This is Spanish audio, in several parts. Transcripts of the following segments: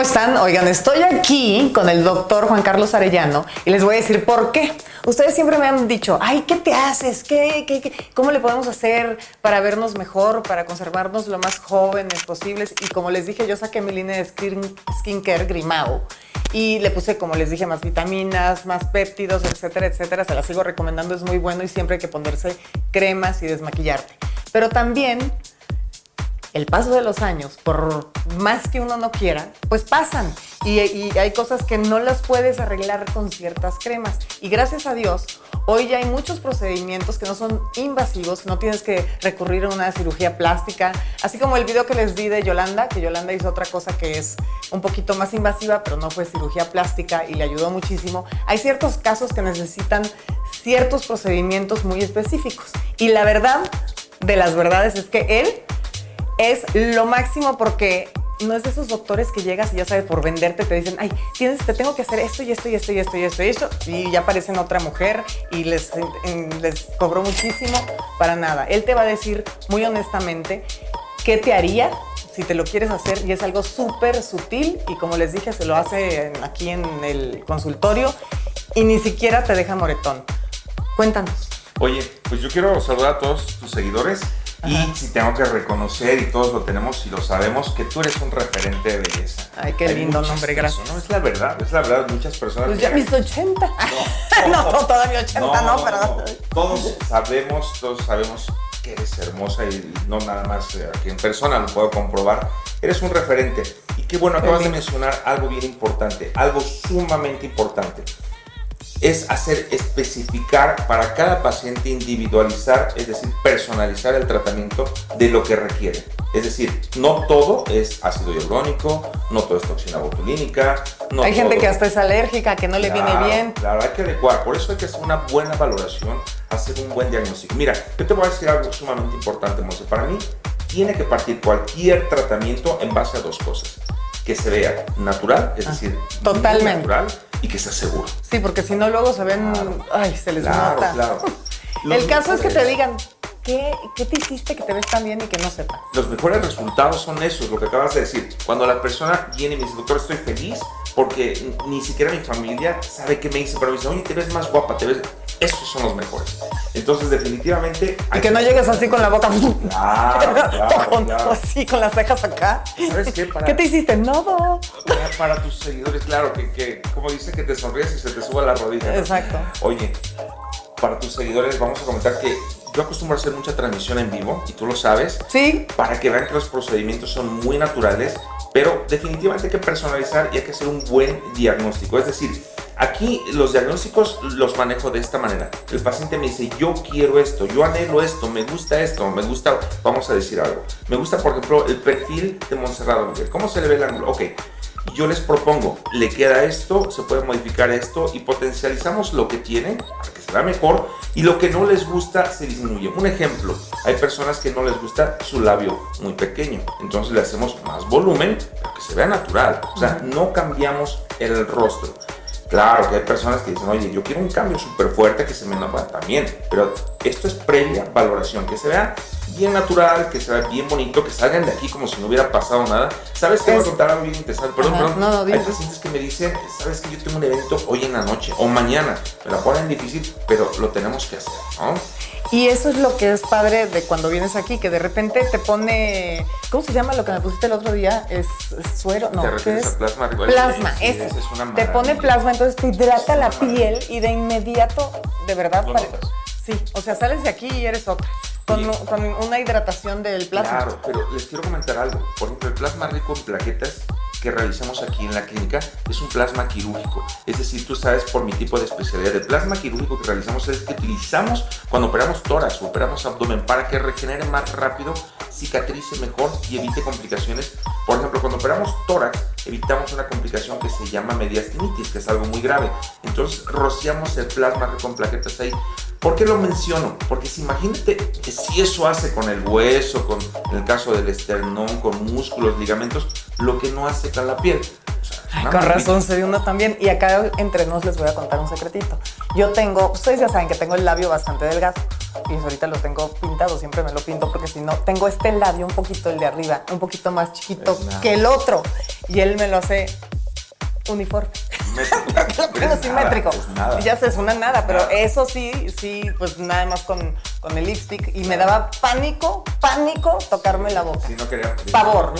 ¿cómo están? Oigan, estoy aquí con el doctor Juan Carlos Arellano y les voy a decir por qué. Ustedes siempre me han dicho, ay, ¿qué te haces? ¿Qué, qué, qué? cómo le podemos hacer para vernos mejor, para conservarnos lo más jóvenes posibles? Y como les dije, yo saqué mi línea de skin, skincare Grimao y le puse, como les dije, más vitaminas, más péptidos, etcétera, etcétera. Se las sigo recomendando, es muy bueno y siempre hay que ponerse cremas y desmaquillarte. Pero también el paso de los años, por más que uno no quiera, pues pasan. Y, hay cosas que no las puedes arreglar con ciertas cremas. Y gracias a Dios, hoy ya hay muchos procedimientos que no son invasivos, no tienes que recurrir a una cirugía plástica. Así como el video que les di de Yolanda, que Yolanda hizo otra cosa que es un poquito más invasiva, pero no fue cirugía plástica y le ayudó muchísimo. Hay ciertos casos que necesitan ciertos procedimientos muy específicos. Y la verdad de las verdades es que él es lo máximo porque no es de esos doctores que llegas y ya sabes, por venderte te dicen, ay, tienes, te tengo que hacer esto y esto y esto y esto y esto y esto, y ya aparecen otra mujer y les, les cobró muchísimo para nada. Él te va a decir muy honestamente qué te haría si te lo quieres hacer y es algo súper sutil y como les dije, se lo hace aquí en el consultorio y ni siquiera te deja moretón. Cuéntanos. Oye, pues yo quiero saludar a todos tus seguidores y si tengo que reconocer, y todos lo tenemos y lo sabemos, que tú eres un referente de belleza. Ay, qué lindo nombre, gracias. No, es la verdad, es la verdad. Muchas personas. Pues ya mis 80. No, no, todavía 80, no, pero. Todos sabemos, todos sabemos que eres hermosa y no nada más eh, aquí en persona lo puedo comprobar. Eres un referente. Y qué bueno, acabas de mencionar algo bien importante, algo sumamente importante es hacer especificar para cada paciente individualizar, es decir, personalizar el tratamiento de lo que requiere. Es decir, no todo es ácido hialurónico, no todo es toxina botulínica. No hay gente que hasta es alérgica, que no le viene bien. Claro, hay que adecuar. Por eso hay que hacer una buena valoración, hacer un buen diagnóstico. Mira, yo te voy a decir algo sumamente importante, Monse. Para mí, tiene que partir cualquier tratamiento en base a dos cosas. Que se vea natural, es ah, decir, totalmente natural y que sea seguro. Sí, porque si no luego se ven, ay, se les nota. Claro. El caso es que te digan, ¿Qué, ¿Qué, te hiciste que te ves tan bien y que no sepa? Los mejores resultados son esos, lo que acabas de decir. Cuando la persona viene y me dice, doctor, estoy feliz porque ni siquiera mi familia sabe qué me dice, pero me dice, oye, te ves más guapa, te ves... Esos son los mejores. Entonces, definitivamente... Y que no llegues así con la boca... Claro, claro, Así, con las cejas acá. ¿Sabes qué? ¿Qué te hiciste? Nada. Para, tus seguidores, claro, que, que, como dice, que te sonríes y se te suba la rodilla. Exacto. Oye, para tus seguidores vamos a comentar que yo acostumbro a hacer mucha transmisión en vivo y tú lo sabes. Sí. Para que vean que los procedimientos son muy naturales, pero definitivamente hay que personalizar y hay que hacer un buen diagnóstico. Es decir, aquí los diagnósticos los manejo de esta manera. El paciente me dice, yo quiero esto, yo anhelo esto, me gusta esto, me gusta, vamos a decir algo. Me gusta, por ejemplo, el perfil de Monserrado ¿Cómo se le ve el ángulo? Ok yo les propongo, le queda esto, se puede modificar esto y potencializamos lo que tiene para que se vea mejor y lo que no les gusta se disminuye. Un ejemplo, hay personas que no les gusta su labio muy pequeño, entonces le hacemos más volumen para que se vea natural, o sea, no cambiamos el rostro. Claro que hay personas que dicen, oye, yo quiero un cambio súper fuerte que se me nota también, pero esto es previa valoración, que se vea bien natural, que se vea bien bonito, que salgan de aquí como si no hubiera pasado nada. ¿Sabes qué? Voy a contar algo bien interesante. Perdón, perdón. No, hay pacientes que me dicen, ¿sabes que yo tengo un evento hoy en la noche o mañana? Me la ponen difícil, pero lo tenemos que hacer, ¿no? Y eso es lo que es padre de cuando vienes aquí, que de repente te pone, ¿cómo se llama lo que me pusiste el otro día? Es, suero, no, ¿Te es? plasma? Plasma, sí, es, te pone plasma, entonces te hidrata la piel y de inmediato, de verdad, sí, o sea, sales de aquí y eres otra. Con, con, una hidratación del plasma. Claro, pero les quiero comentar algo. Por ejemplo, el plasma rico en plaquetas que realizamos aquí en la clínica es un plasma quirúrgico. Es decir, tú sabes por mi tipo de especialidad. El plasma quirúrgico que realizamos es que utilizamos cuando operamos tórax o operamos abdomen para que regenere más rápido, cicatrice mejor y evite complicaciones. Por ejemplo, cuando operamos tórax, evitamos una complicación que se llama mediastinitis, que es algo muy grave. Entonces, rociamos el plasma con plaquetas ahí. ¿Por qué lo menciono? Porque si imagínate que si eso hace con el hueso, con el caso del esternón, con músculos, ligamentos, lo que no hace la piel. con razón se ve uno también. Y acá entre nos les voy a contar un secretito. Yo tengo, ustedes ya saben que tengo el labio bastante delgado. y ahorita lo tengo pintado, siempre me lo pinto porque si no, tengo este labio un poquito, el de arriba, un poquito más chiquito que el otro. Y él me lo hace uniforme. lo simétrico. Ya sé, es una nada, pero eso sí, sí, pues nada más con, con el lipstick. Y me daba pánico, pánico tocarme la boca. Si no quería. Pavor.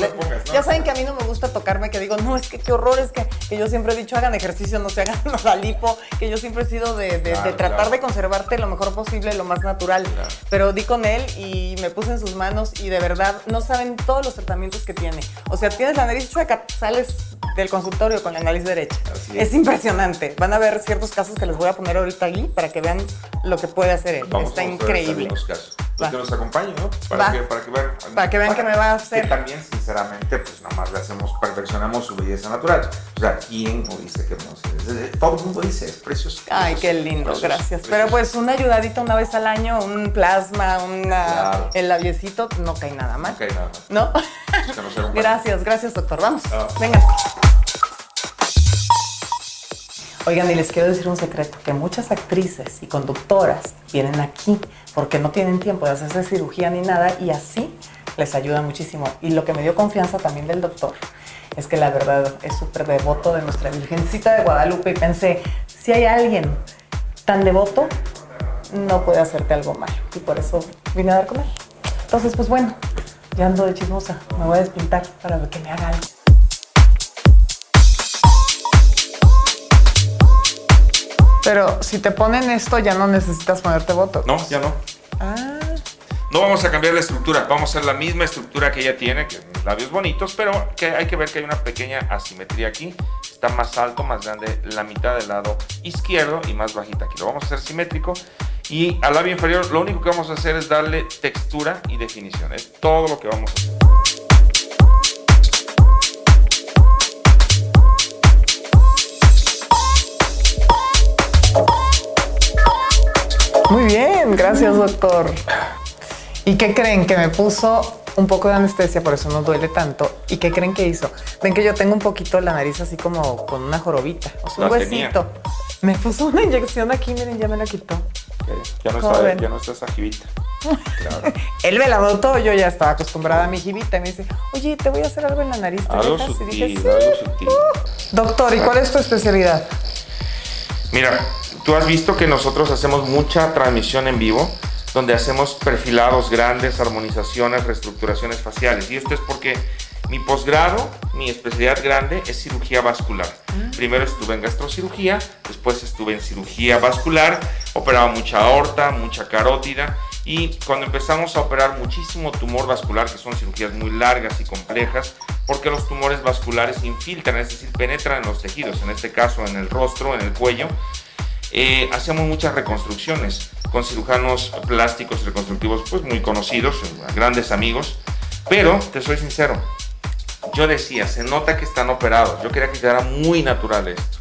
Ya saben que a mí no me gusta tocarme, que digo, no, es que qué horror, es que, que yo siempre he dicho, hagan ejercicio, no se hagan la lipo, que yo siempre he sido de, de, tratar de conservarte lo mejor posible, lo más natural. Pero di con él y me puse en sus manos y de verdad no saben todos los tratamientos que tiene. O sea, tienes la nariz chueca, sales del consultorio con la nariz derecha. es. impresionante. Van a ver ciertos casos que les voy a poner ahorita allí para que vean lo que puede hacer él. Está increíble. Casos. Pues que nos acompañe, ¿no? Para que, para que, vean. Para que vean que me va a hacer. Que también, sinceramente, pues nada más le hacemos, perfeccionamos su belleza natural. O sea, ¿quién no dice que no? Todo el mundo dice, es precioso. Ay, qué lindo, gracias. Pero pues una ayudadita una vez al año, un plasma, una, el labiecito, no cae nada mal. No cae nada mal. ¿No? gracias, gracias, doctor. Vamos, ah. venga. Oigan, y les quiero decir un secreto, que muchas actrices y conductoras vienen aquí porque no tienen tiempo de hacerse cirugía ni nada y así les ayuda muchísimo. Y lo que me dio confianza también del doctor es que la verdad es súper devoto de nuestra Virgencita de Guadalupe y pensé, si hay alguien tan devoto, no puede hacerte algo malo. Y por eso vine a dar con él. Entonces, pues bueno, ya ando de chismosa, me voy a despintar para que me haga algo. Pero si te ponen esto, ya no necesitas ponerte voto. No, ya no. Ah. No vamos a cambiar la estructura, vamos a hacer la misma estructura que ella tiene, que labios bonitos, pero que hay que ver que hay una pequeña asimetría aquí. Está más alto, más grande la mitad del lado izquierdo y más bajita aquí. Lo vamos a hacer simétrico. Y al labio inferior lo único que vamos a hacer es darle textura y definición. Es todo lo que vamos a hacer. Muy bien, gracias doctor. ¿Y qué creen? Que me puso un poco de anestesia, por eso no duele tanto. ¿Y qué creen que hizo? Ven que yo tengo un poquito la nariz así como con una jorobita, o sea, un huesito. Me puso una inyección aquí, miren, ya me la quitó. Ya, no está, ya no está esa jibita. Claro. Él me la notó, yo ya estaba acostumbrada a mi jibita y me dice, oye, te voy a hacer algo en la nariz. algo sutil, algo sutil. doctor, ¿y cuál es tu especialidad? Mira, tú has visto que nosotros hacemos mucha transmisión en vivo, donde hacemos perfilados grandes, armonizaciones, reestructuraciones faciales. Y esto es porque mi posgrado, mi especialidad grande es cirugía vascular. Mm. Primero estuve en gastrocirugía, después estuve en cirugía vascular, operaba mucha aorta, mucha carótida. Y cuando empezamos a operar muchísimo tumor vascular, que son cirugías muy largas y complejas, porque los tumores vasculares infiltran, es decir, penetran en los tejidos, en este caso en el rostro, en el cuello, eh, hacíamos muchas reconstrucciones con cirujanos plásticos reconstructivos pues muy conocidos, grandes amigos, pero te soy sincero, yo decía, se nota que están operados, yo quería que quedara muy natural esto.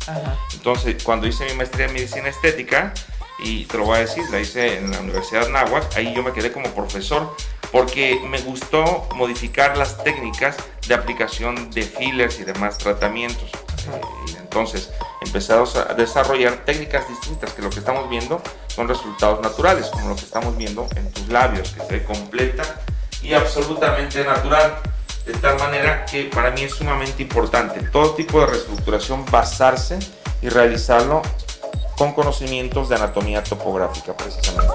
Entonces, cuando hice mi maestría en medicina estética, y te lo voy a decir, la hice en la Universidad Náhuac, ahí yo me quedé como profesor porque me gustó modificar las técnicas de aplicación de fillers y demás tratamientos. Eh, entonces, empezamos a desarrollar técnicas distintas que lo que estamos viendo son resultados naturales, como lo que estamos viendo en tus labios, que se completa y absolutamente natural. De tal manera que para mí es sumamente importante todo tipo de reestructuración basarse y realizarlo con conocimientos de anatomía topográfica precisamente.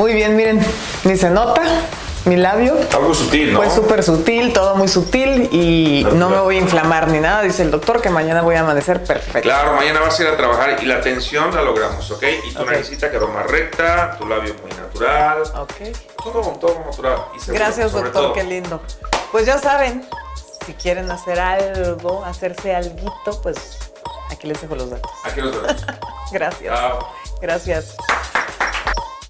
Muy bien, miren, ni se nota mi labio. Algo sutil, ¿no? Fue súper sutil, todo muy sutil y no me voy a inflamar ni nada. Dice el doctor que mañana voy a amanecer perfecto. Claro, mañana vas a ir a trabajar y la tensión la logramos, ¿ok? Y tu okay. quedó más recta, tu labio muy natural. Ok. Todo, todo natural. Gracias, doctor, qué lindo. Pues ya saben, si quieren hacer algo, hacerse algo, pues aquí les dejo los datos. Aquí los datos. Gracias. Gracias.